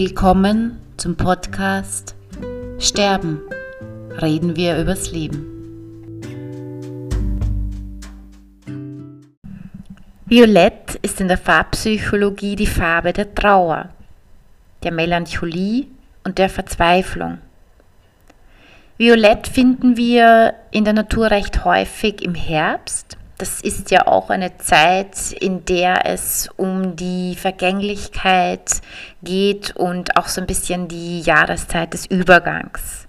Willkommen zum Podcast Sterben. Reden wir übers Leben. Violett ist in der Farbpsychologie die Farbe der Trauer, der Melancholie und der Verzweiflung. Violett finden wir in der Natur recht häufig im Herbst. Das ist ja auch eine Zeit, in der es um die Vergänglichkeit geht und auch so ein bisschen die Jahreszeit des Übergangs.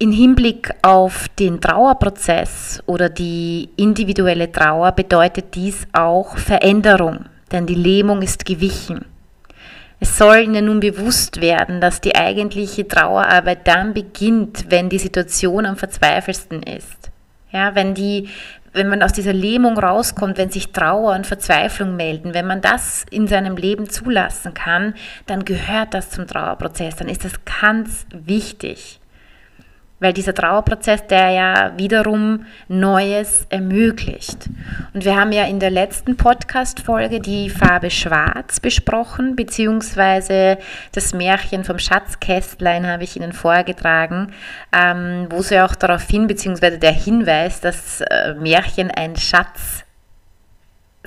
In Hinblick auf den Trauerprozess oder die individuelle Trauer bedeutet dies auch Veränderung, denn die Lähmung ist gewichen. Es soll ihnen nun bewusst werden, dass die eigentliche Trauerarbeit dann beginnt, wenn die Situation am verzweifelsten ist. Ja, wenn die, wenn man aus dieser Lähmung rauskommt, wenn sich Trauer und Verzweiflung melden, wenn man das in seinem Leben zulassen kann, dann gehört das zum Trauerprozess, dann ist das ganz wichtig. Weil dieser Trauerprozess, der ja wiederum Neues ermöglicht. Und wir haben ja in der letzten Podcast-Folge die Farbe Schwarz besprochen, beziehungsweise das Märchen vom Schatzkästlein habe ich Ihnen vorgetragen, ähm, wo sie auch darauf hin, beziehungsweise der Hinweis, dass äh, Märchen ein Schatz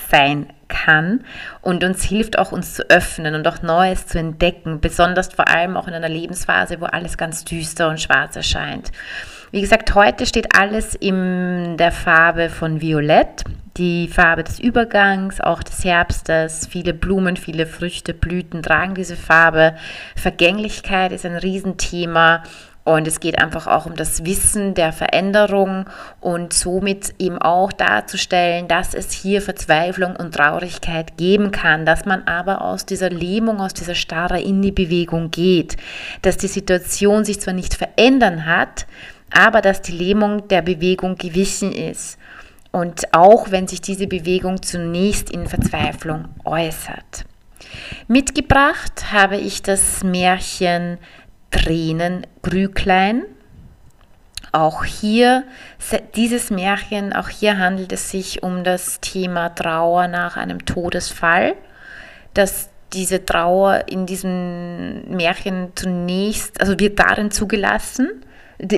sein kann und uns hilft auch uns zu öffnen und auch Neues zu entdecken, besonders vor allem auch in einer Lebensphase, wo alles ganz düster und schwarz erscheint. Wie gesagt, heute steht alles in der Farbe von Violett, die Farbe des Übergangs, auch des Herbstes. Viele Blumen, viele Früchte, Blüten tragen diese Farbe. Vergänglichkeit ist ein Riesenthema und es geht einfach auch um das Wissen der Veränderung und somit eben auch darzustellen, dass es hier Verzweiflung und Traurigkeit geben kann, dass man aber aus dieser Lähmung, aus dieser Starre in die Bewegung geht, dass die Situation sich zwar nicht verändern hat, aber dass die Lähmung der Bewegung gewichen ist. Und auch wenn sich diese Bewegung zunächst in Verzweiflung äußert. Mitgebracht habe ich das Märchen Tränengrüglein. Auch hier, dieses Märchen, auch hier handelt es sich um das Thema Trauer nach einem Todesfall, dass diese Trauer in diesem Märchen zunächst, also wird darin zugelassen,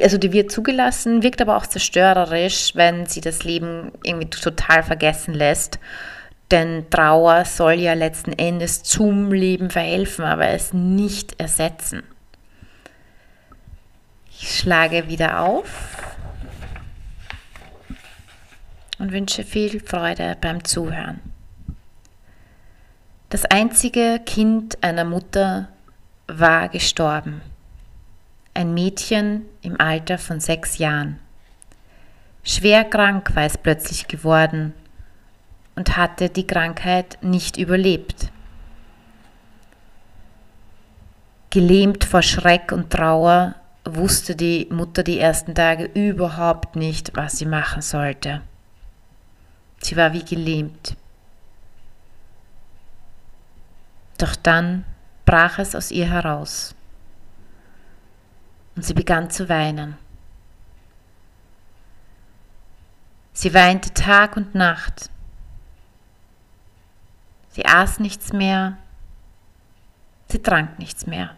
also die wird zugelassen, wirkt aber auch zerstörerisch, wenn sie das Leben irgendwie total vergessen lässt. Denn Trauer soll ja letzten Endes zum Leben verhelfen, aber es nicht ersetzen. Ich schlage wieder auf und wünsche viel Freude beim Zuhören. Das einzige Kind einer Mutter war gestorben. Ein Mädchen im Alter von sechs Jahren. Schwer krank war es plötzlich geworden und hatte die Krankheit nicht überlebt. Gelähmt vor Schreck und Trauer wusste die Mutter die ersten Tage überhaupt nicht, was sie machen sollte. Sie war wie gelähmt. Doch dann brach es aus ihr heraus und sie begann zu weinen. Sie weinte Tag und Nacht. Sie aß nichts mehr, sie trank nichts mehr.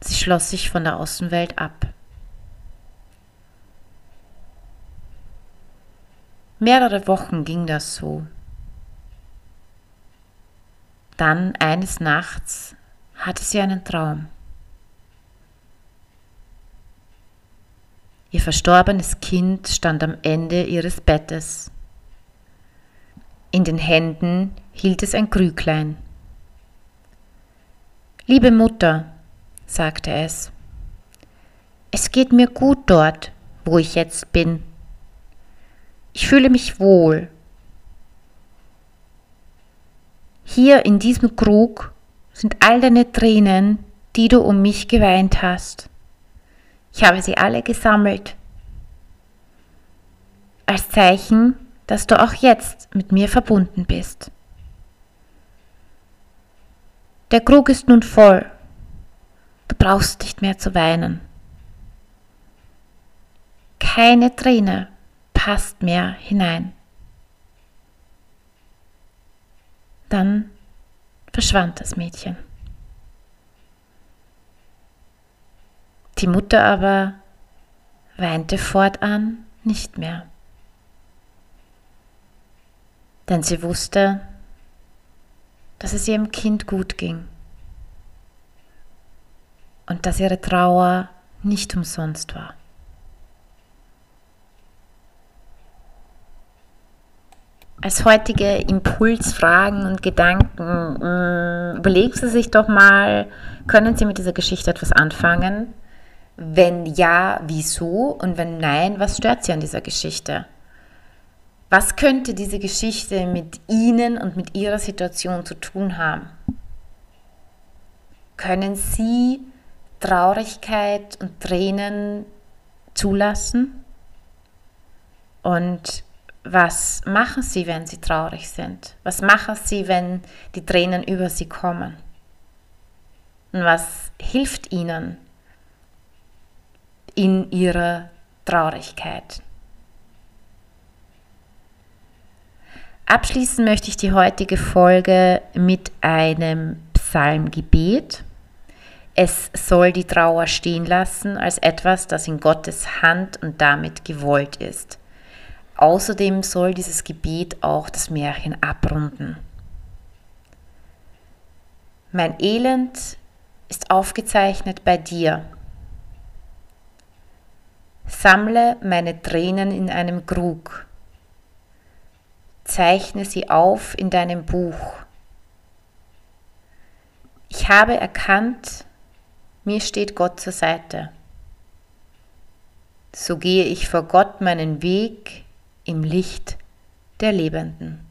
Sie schloss sich von der Außenwelt ab. Mehrere Wochen ging das so. Dann eines Nachts hatte sie einen Traum. Ihr verstorbenes Kind stand am Ende ihres Bettes. In den Händen hielt es ein Krüglein. Liebe Mutter, sagte es. Es geht mir gut dort, wo ich jetzt bin. Ich fühle mich wohl. Hier in diesem Krug sind all deine Tränen, die du um mich geweint hast. Ich habe sie alle gesammelt. Als Zeichen, dass du auch jetzt mit mir verbunden bist. Der Krug ist nun voll Du brauchst nicht mehr zu weinen. Keine Träne passt mehr hinein. Dann verschwand das Mädchen. Die Mutter aber weinte fortan nicht mehr, denn sie wusste, dass es ihrem Kind gut ging und dass ihre Trauer nicht umsonst war. Als heutige Impulsfragen und Gedanken, mh, mm, überlegen Sie sich doch mal, können Sie mit dieser Geschichte etwas anfangen? Wenn ja, wieso? Und wenn nein, was stört Sie an dieser Geschichte? Was könnte diese Geschichte mit Ihnen und mit Ihrer Situation zu tun haben? Können Sie Traurigkeit und Tränen zulassen? Und was machen Sie, wenn Sie traurig sind? Was machen Sie, wenn die Tränen über Sie kommen? Und was hilft Ihnen in Ihrer Traurigkeit? Abschließen möchte ich die heutige Folge mit einem Psalmgebet. Es soll die Trauer stehen lassen als etwas, das in Gottes Hand und damit gewollt ist. Außerdem soll dieses Gebet auch das Märchen abrunden. Mein Elend ist aufgezeichnet bei dir. Sammle meine Tränen in einem Krug. Zeichne sie auf in deinem Buch. Ich habe erkannt, mir steht Gott zur Seite. So gehe ich vor Gott meinen Weg im Licht der Lebenden.